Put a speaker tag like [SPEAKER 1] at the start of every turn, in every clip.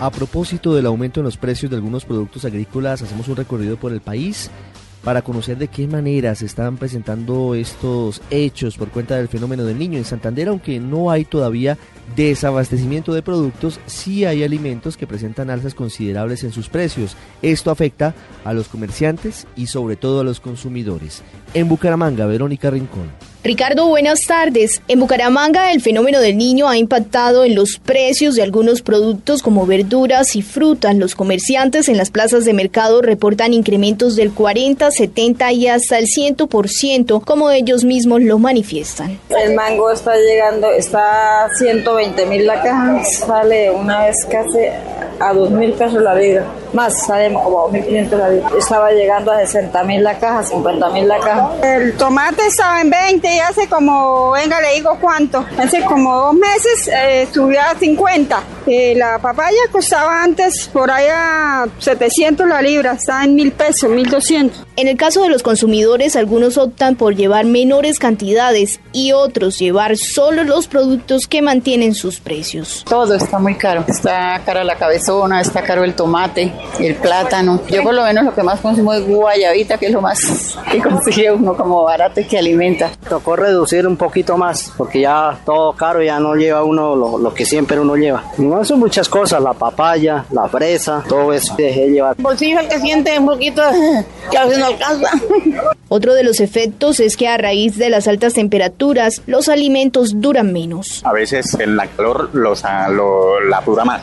[SPEAKER 1] A propósito del aumento en los precios de algunos productos agrícolas, hacemos un recorrido por el país para conocer de qué manera se están presentando estos hechos por cuenta del fenómeno del niño en Santander, aunque no hay todavía desabastecimiento de productos, sí hay alimentos que presentan alzas considerables en sus precios. Esto afecta a los comerciantes y sobre todo a los consumidores. En Bucaramanga, Verónica Rincón.
[SPEAKER 2] Ricardo, buenas tardes. En Bucaramanga el fenómeno del niño ha impactado en los precios de algunos productos como verduras y frutas. Los comerciantes en las plazas de mercado reportan incrementos del 40, 70 y hasta el 100%, como ellos mismos lo manifiestan.
[SPEAKER 3] El mango está llegando, está a 120 mil la caja, sale una vez casi a 2 mil pesos la libra. Más, sale como 2.500 la libra. Estaba llegando a 60 mil la caja, 50 mil la caja.
[SPEAKER 4] El tomate estaba en 20 hace como, venga, le digo cuánto. Hace como dos meses eh, subió a 50. Eh, la papaya costaba antes por allá 700 la libra, está en mil pesos, 1200.
[SPEAKER 2] En el caso de los consumidores, algunos optan por llevar menores cantidades y otros llevar solo los productos que mantienen sus precios.
[SPEAKER 5] Todo está muy caro. Está cara la cabezona, está caro el tomate, el plátano. Yo por lo menos lo que más consumo es guayabita, que es lo más que consigue uno como barato y que alimenta
[SPEAKER 6] tocó reducir un poquito más, porque ya todo caro ya no lleva uno lo, que siempre uno lleva. No son muchas cosas, la papaya, la fresa, todo eso dejé llevar.
[SPEAKER 5] Bolsillo el que siente un poquito que a veces no alcanza.
[SPEAKER 2] Otro de los efectos es que a raíz de las altas temperaturas, los alimentos duran menos.
[SPEAKER 7] A veces en la calor los, la dura más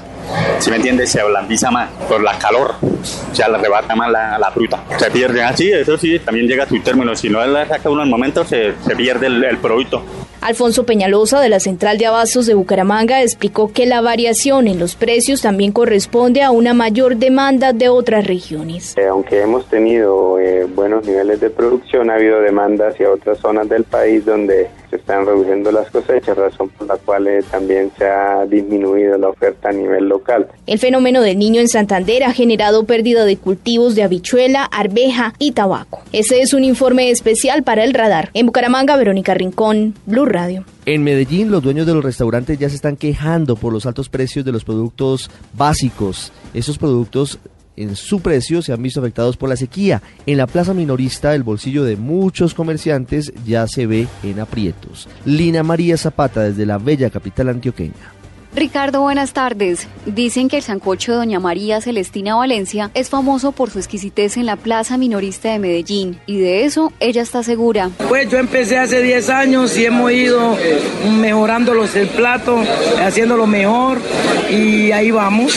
[SPEAKER 7] si me entiendes, se blandiza más por la calor, o sea, le arrebata más la, fruta. Se pierde así, ah, eso sí, también llega a su término, si no la saca uno al momento, se, se pierde el, el producto.
[SPEAKER 2] Alfonso Peñalosa de la Central de Abastos de Bucaramanga explicó que la variación en los precios también corresponde a una mayor demanda de otras regiones.
[SPEAKER 8] Eh, aunque hemos tenido eh, buenos niveles de producción, ha habido demanda hacia otras zonas del país donde se están reduciendo las cosechas, razón por la cual eh, también se ha disminuido la oferta a nivel local.
[SPEAKER 2] El fenómeno del niño en Santander ha generado pérdida de cultivos de habichuela, arveja y tabaco. Ese es un informe especial para el radar. En Bucaramanga, Verónica Rincón, Blue Radio.
[SPEAKER 1] En Medellín, los dueños de los restaurantes ya se están quejando por los altos precios de los productos básicos. Esos productos en su precio se han visto afectados por la sequía. En la plaza minorista el bolsillo de muchos comerciantes ya se ve en aprietos. Lina María Zapata desde la bella capital antioqueña.
[SPEAKER 9] Ricardo, buenas tardes. Dicen que el sancocho de Doña María Celestina Valencia es famoso por su exquisitez en la plaza minorista de Medellín y de eso ella está segura.
[SPEAKER 10] Pues yo empecé hace 10 años y hemos ido mejorando el plato, haciéndolo mejor y ahí vamos.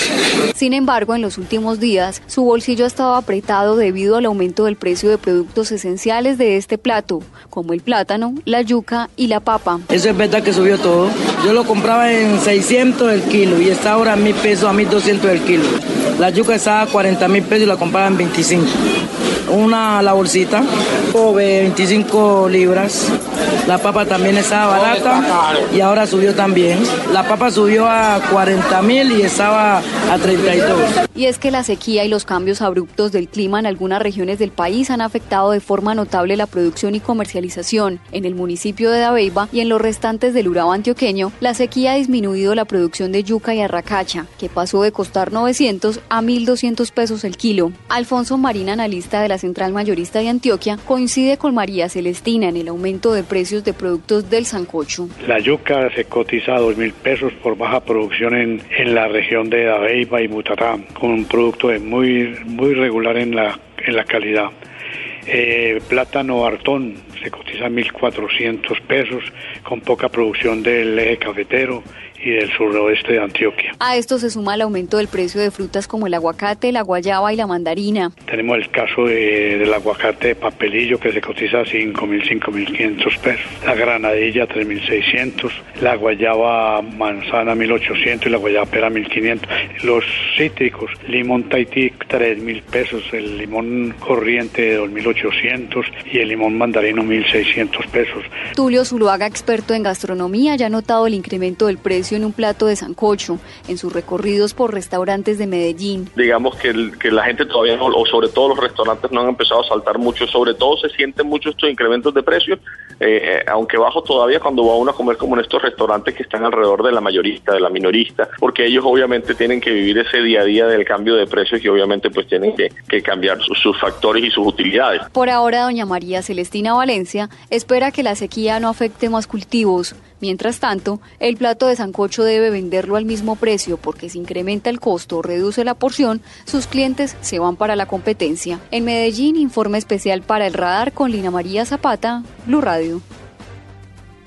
[SPEAKER 9] Sin embargo, en los últimos días su bolsillo ha estado apretado debido al aumento del precio de productos esenciales de este plato, como el plátano, la yuca y la papa.
[SPEAKER 10] Eso es verdad que subió todo. Yo lo compraba en 600 el kilo y está ahora a mil pesos, a mil doscientos el kilo. La yuca está a 40 mil pesos y la compraban en 25. Una la bolsita, 25 libras. La papa también estaba barata y ahora subió también. La papa subió a 40 mil y estaba a 32.
[SPEAKER 9] Y es que la sequía y los cambios abruptos del clima en algunas regiones del país han afectado de forma notable la producción y comercialización. En el municipio de Dabeiba y en los restantes del Urabá antioqueño, la sequía ha disminuido la producción de yuca y arracacha, que pasó de costar 900 a 1.200 pesos el kilo. Alfonso Marín, analista de la Central Mayorista de Antioquia, coincide con María Celestina en el aumento de precios de productos del sancocho.
[SPEAKER 11] La yuca se cotiza a 2.000 pesos por baja producción en, en la región de Dabeiba y Mutatá, con un producto muy, muy regular en la, en la calidad. Eh, plátano Artón se cotiza a 1.400 pesos con poca producción del eje cafetero y del suroeste de Antioquia.
[SPEAKER 9] A esto se suma el aumento del precio de frutas como el aguacate, la guayaba y la mandarina.
[SPEAKER 11] Tenemos el caso del aguacate de papelillo que se cotiza a 5.000, 5.500 pesos, la granadilla 3.600, la guayaba manzana 1.800 y la guayaba pera 1.500. Los cítricos, limón Tahití 3.000 pesos, el limón corriente 2.800 y el limón mandarino 1.600 pesos.
[SPEAKER 9] Tulio Zuluaga, experto en gastronomía, ya ha notado el incremento del precio en un plato de sancocho en sus recorridos por restaurantes de Medellín.
[SPEAKER 12] Digamos que, que la gente todavía no, o sobre todo los restaurantes no han empezado a saltar mucho, sobre todo se sienten mucho estos incrementos de precios, eh, eh, aunque bajo todavía cuando va uno a comer como en estos restaurantes que están alrededor de la mayorista, de la minorista, porque ellos obviamente tienen que vivir ese día a día del cambio de precios y obviamente pues tienen que, cambiar sus, sus factores y sus utilidades.
[SPEAKER 9] Por ahora, doña María Celestina Valencia espera que la sequía no afecte más cultivos. Mientras tanto, el plato de sancocho debe venderlo al mismo precio porque si incrementa el costo o reduce la porción, sus clientes se van para la competencia. En Medellín, informe especial para el radar con Lina María Zapata, Blue Radio.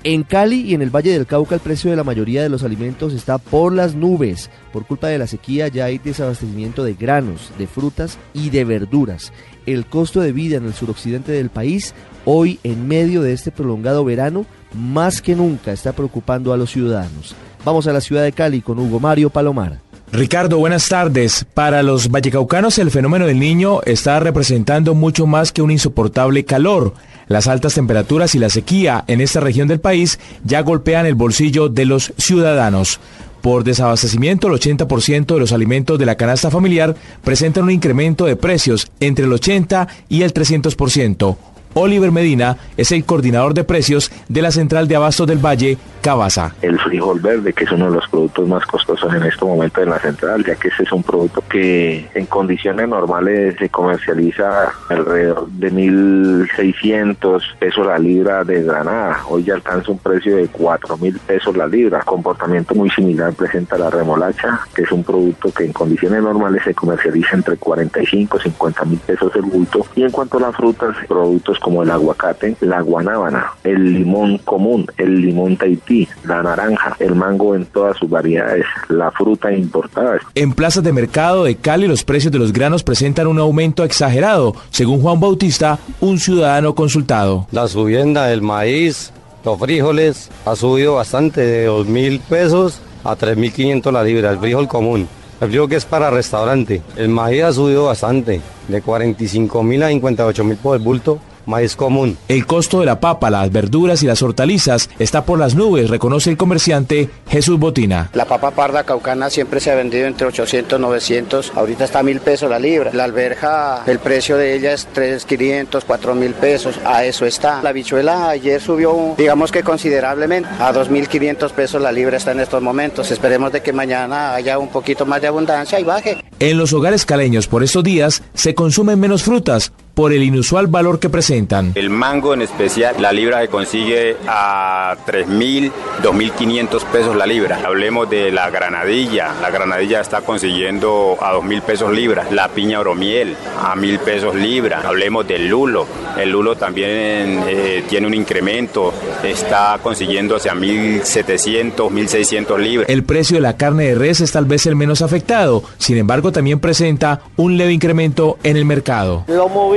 [SPEAKER 1] En Cali y en el Valle del Cauca el precio de la mayoría de los alimentos está por las nubes. Por culpa de la sequía ya hay desabastecimiento de granos, de frutas y de verduras. El costo de vida en el suroccidente del país, hoy en medio de este prolongado verano, más que nunca está preocupando a los ciudadanos. Vamos a la ciudad de Cali con Hugo Mario Palomar.
[SPEAKER 13] Ricardo, buenas tardes. Para los vallecaucanos el fenómeno del niño está representando mucho más que un insoportable calor. Las altas temperaturas y la sequía en esta región del país ya golpean el bolsillo de los ciudadanos. Por desabastecimiento, el 80% de los alimentos de la canasta familiar presentan un incremento de precios entre el 80 y el 300%. Oliver Medina es el coordinador de precios de la Central de Abastos del Valle, Cabasa.
[SPEAKER 14] El frijol verde, que es uno de los productos más costosos en este momento en la central, ya que ese es un producto que en condiciones normales se comercializa alrededor de 1.600 pesos la libra de granada. Hoy ya alcanza un precio de 4.000 pesos la libra. Comportamiento muy similar presenta la remolacha, que es un producto que en condiciones normales se comercializa entre 45 y 50 mil pesos el bulto. Y en cuanto a las frutas, productos como el aguacate, la guanábana, el limón común, el limón tahití, la naranja, el mango en todas sus variedades, la fruta importada.
[SPEAKER 13] En plazas de mercado de Cali los precios de los granos presentan un aumento exagerado, según Juan Bautista, un ciudadano consultado.
[SPEAKER 15] La subienda del maíz, los frijoles ha subido bastante de 2 mil pesos a 3.500 la libra, el frijol común. El frijol que es para restaurante. El maíz ha subido bastante, de 45 mil a 58 mil por el bulto maíz común.
[SPEAKER 13] El costo de la papa, las verduras y las hortalizas está por las nubes, reconoce el comerciante Jesús Botina.
[SPEAKER 16] La papa parda caucana siempre se ha vendido entre 800 y 900, ahorita está a mil pesos la libra. La alberja, el precio de ella es 3.500, 4 mil pesos, a eso está. La bichuela ayer subió, digamos que considerablemente, a 2.500 pesos la libra está en estos momentos. Esperemos de que mañana haya un poquito más de abundancia y baje.
[SPEAKER 13] En los hogares caleños por estos días se consumen menos frutas por el inusual valor que presentan.
[SPEAKER 17] El mango en especial, la libra se consigue a 3.000, 2.500 pesos la libra. Hablemos de la granadilla, la granadilla está consiguiendo a 2.000 pesos libra. La piña oromiel a 1.000 pesos libra. Hablemos del lulo, el lulo también eh, tiene un incremento, está consiguiendo hacia 1.700, 1.600 libras.
[SPEAKER 13] El precio de la carne de res es tal vez el menos afectado, sin embargo también presenta un leve incremento en el mercado.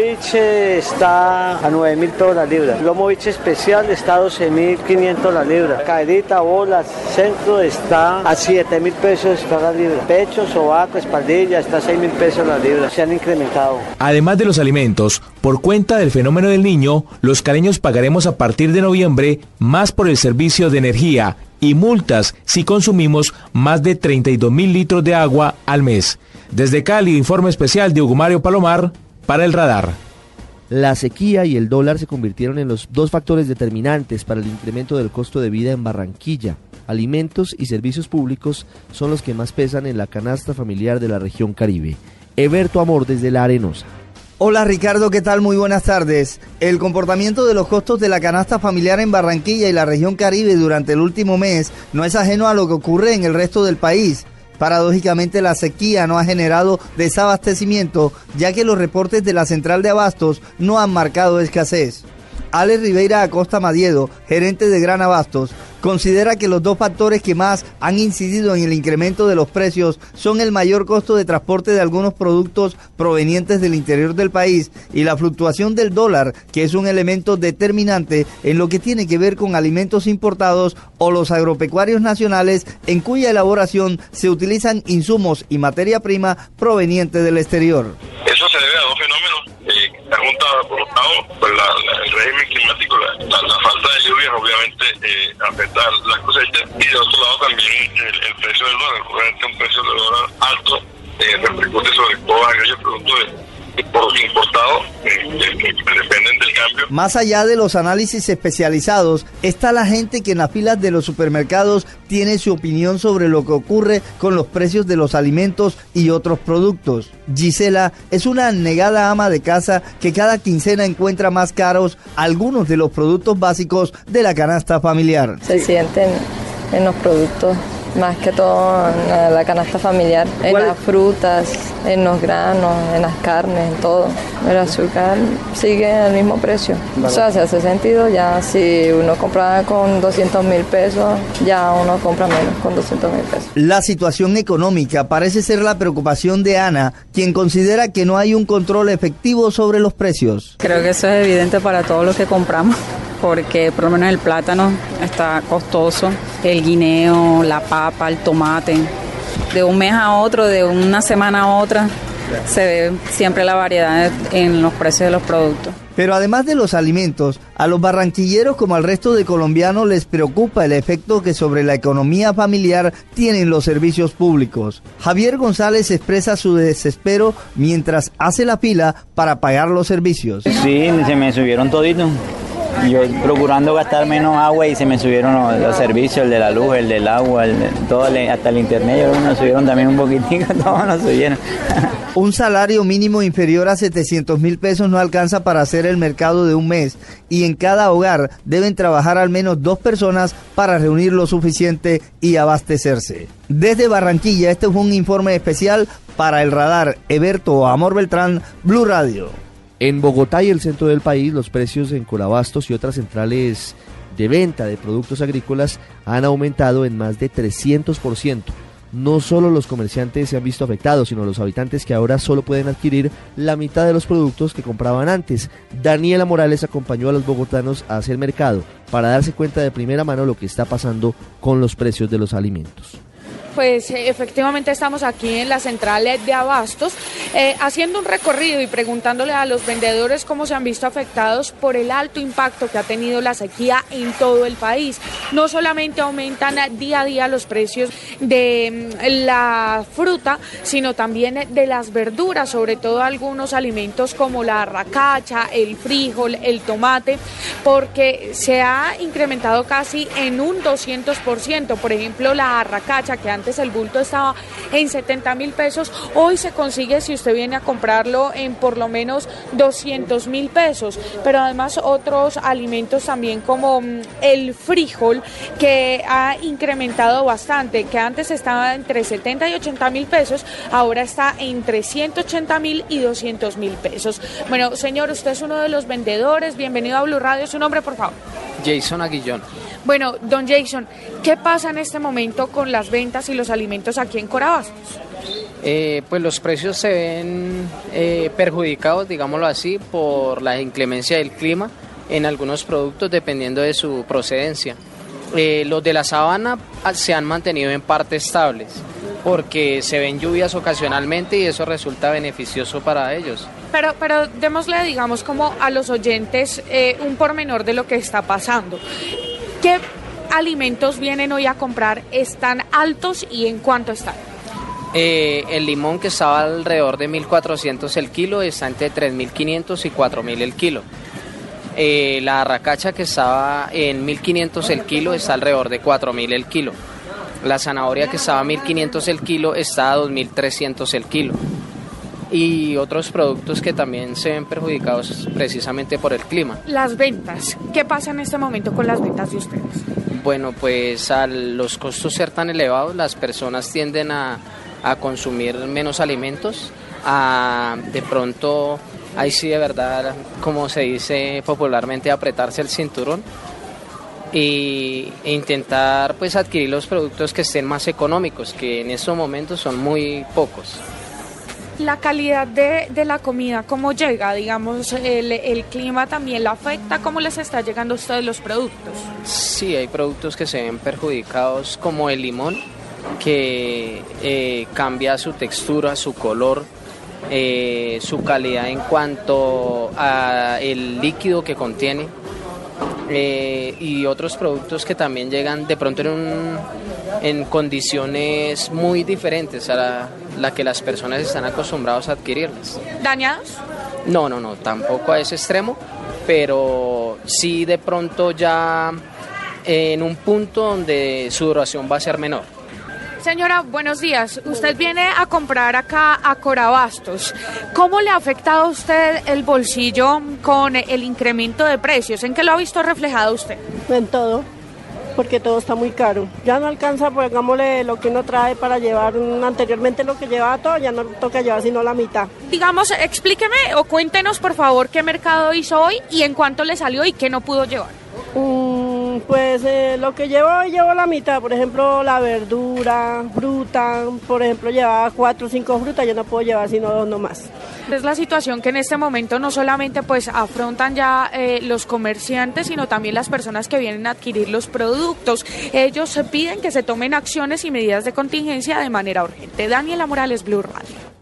[SPEAKER 18] Biche está a 9 mil pesos la libra. Lomo biche especial está a 12 mil 500 la libra. Caderita, bolas, centro está a 7 mil pesos la libra. Pecho, sobaco, espaldilla está a 6 mil pesos la libra. Se han incrementado.
[SPEAKER 13] Además de los alimentos, por cuenta del fenómeno del niño, los caleños pagaremos a partir de noviembre más por el servicio de energía y multas si consumimos más de 32 mil litros de agua al mes. Desde Cali, informe especial de Hugo Palomar para el radar.
[SPEAKER 1] La sequía y el dólar se convirtieron en los dos factores determinantes para el incremento del costo de vida en Barranquilla. Alimentos y servicios públicos son los que más pesan en la canasta familiar de la región Caribe. Eberto Amor desde La Arenosa.
[SPEAKER 19] Hola Ricardo, ¿qué tal? Muy buenas tardes. El comportamiento de los costos de la canasta familiar en Barranquilla y la región Caribe durante el último mes no es ajeno a lo que ocurre en el resto del país. Paradójicamente la sequía no ha generado desabastecimiento ya que los reportes de la central de abastos no han marcado escasez. Alex Ribeira Acosta Madiedo, gerente de Gran Abastos, considera que los dos factores que más han incidido en el incremento de los precios son el mayor costo de transporte de algunos productos provenientes del interior del país y la fluctuación del dólar, que es un elemento determinante en lo que tiene que ver con alimentos importados o los agropecuarios nacionales en cuya elaboración se utilizan insumos y materia prima proveniente del exterior.
[SPEAKER 20] Eso se debe a juntado, por lado, pues el régimen climático, la, falta de lluvias obviamente eh, afecta las cosechas. Y de otro lado también el, precio del dólar, obviamente un precio del dólar alto eh, repercute sobre todo aquellos productos importados eh, que dependen del cambio.
[SPEAKER 19] Más allá de los análisis especializados, está la gente que en las filas de los supermercados tiene su opinión sobre lo que ocurre con los precios de los alimentos y otros productos. Gisela es una negada ama de casa que cada quincena encuentra más caros algunos de los productos básicos de la canasta familiar.
[SPEAKER 3] Se sienten en los productos más que todo en la canasta familiar, en las frutas, en los granos, en las carnes, en todo. El azúcar sigue al mismo precio. O sea, se hace sentido ya si uno compra con 200 mil pesos, ya uno compra menos con 200 mil pesos.
[SPEAKER 19] La situación económica parece ser la preocupación de Ana, quien considera que no hay un control efectivo sobre los precios.
[SPEAKER 21] Creo que eso es evidente para todos los que compramos porque por lo menos el plátano está costoso, el guineo, la papa, el tomate. De un mes a otro, de una semana a otra, se ve siempre la variedad en los precios de los productos.
[SPEAKER 19] Pero además de los alimentos, a los barranquilleros como al resto de colombianos les preocupa el efecto que sobre la economía familiar tienen los servicios públicos. Javier González expresa su desespero mientras hace la fila para pagar los servicios.
[SPEAKER 22] Sí, se me subieron toditos yo procurando gastar menos agua y se me subieron los, servicios, el de la luz, el del agua, todo hasta el internet, nos subieron también un poquitico, todos nos subieron.
[SPEAKER 19] Un salario mínimo inferior a 700 mil pesos no alcanza para hacer el mercado de un mes y en cada hogar deben trabajar al menos dos personas para reunir lo suficiente y abastecerse. Desde Barranquilla, este fue un informe especial para el radar Eberto Amor Beltrán, Blue Radio.
[SPEAKER 1] En Bogotá y el centro del país, los precios en Colabastos y otras centrales de venta de productos agrícolas han aumentado en más de 300%. No solo los comerciantes se han visto afectados, sino los habitantes que ahora solo pueden adquirir la mitad de los productos que compraban antes. Daniela Morales acompañó a los bogotanos a hacer mercado para darse cuenta de primera mano lo que está pasando con los precios de los alimentos
[SPEAKER 23] pues eh, efectivamente estamos aquí en la central de abastos eh, haciendo un recorrido y preguntándole a los vendedores cómo se han visto afectados por el alto impacto que ha tenido la sequía en todo el país. No solamente aumentan día a día los precios de mm, la fruta, sino también de las verduras, sobre todo algunos alimentos como la racacha, el frijol, el tomate, porque se ha incrementado casi en un 200%. Por ejemplo, la racacha que antes el bulto estaba en 70 mil pesos, hoy se consigue si usted viene a comprarlo en por lo menos 200 mil pesos, pero además otros alimentos también como mm, el frijol que ha incrementado bastante, que antes estaba entre 70 y 80 mil pesos, ahora está entre 180 mil y 200 mil pesos. Bueno, señor, usted es uno de los vendedores, bienvenido a Blue Radio, su nombre por favor.
[SPEAKER 24] Jason Aguillón.
[SPEAKER 23] Bueno, don Jason, ¿qué pasa en este momento con las ventas y los alimentos aquí en Corabastos?
[SPEAKER 24] Eh, pues los precios se ven eh, perjudicados, digámoslo así, por la inclemencia del clima en algunos productos dependiendo de su procedencia. Eh, los de la sabana ah, se han mantenido en parte estables porque se ven lluvias ocasionalmente y eso resulta beneficioso para ellos.
[SPEAKER 23] Pero, pero démosle, digamos, como a los oyentes un pormenor de lo que está pasando. ¿Qué alimentos vienen hoy a comprar? ¿Están altos y en cuánto están?
[SPEAKER 24] Eh, el limón que estaba alrededor de 1.400 el kilo está entre 3.500 y 4.000 el kilo. Eh, la arracacha que estaba en 1.500 el kilo está alrededor de 4.000 el kilo. La zanahoria que estaba a 1.500 el kilo está a 2.300 el kilo y otros productos que también se ven perjudicados precisamente por el clima.
[SPEAKER 23] Las ventas, ¿qué pasa en este momento con las ventas de ustedes?
[SPEAKER 24] Bueno, pues al los costos ser tan elevados, las personas tienden a, a consumir menos alimentos, a de pronto, ahí sí de verdad, como se dice popularmente, apretarse el cinturón e intentar pues adquirir los productos que estén más económicos, que en estos momentos son muy pocos
[SPEAKER 23] la calidad de, de, la comida, cómo llega, digamos, el, clima también la afecta, cómo les está llegando a ustedes los productos.
[SPEAKER 24] Sí, hay productos que se ven perjudicados como el limón, que eh, cambia su textura, su color, eh, su calidad en cuanto a el líquido que contiene eh, y otros productos que también llegan de pronto en, un, en condiciones muy diferentes a la, la que las personas están acostumbrados a adquirirlas.
[SPEAKER 23] ¿Dañados?
[SPEAKER 24] No, no, no, tampoco a ese extremo, pero sí de pronto ya en un punto donde su duración va a ser menor.
[SPEAKER 23] Señora, buenos días. Usted viene a comprar acá a Corabastos. ¿Cómo le ha afectado a usted el bolsillo con el incremento de precios? ¿En qué lo ha visto reflejado usted?
[SPEAKER 25] En todo, porque todo está muy caro. Ya no alcanza, pues hagámosle lo que uno trae para llevar anteriormente lo que llevaba todo, ya no toca llevar sino la mitad.
[SPEAKER 23] Digamos, explíqueme o cuéntenos por favor qué mercado hizo hoy y en cuánto le salió y qué no pudo llevar.
[SPEAKER 25] Mm, pues eh, lo que llevo hoy llevo la mitad, por ejemplo la verdura, fruta, por ejemplo llevaba cuatro o cinco frutas, yo no puedo llevar sino dos nomás.
[SPEAKER 23] Es la situación que en este momento no solamente pues afrontan ya eh, los comerciantes, sino también las personas que vienen a adquirir los productos. Ellos piden que se tomen acciones y medidas de contingencia de manera urgente. Daniela Morales, Blue Radio.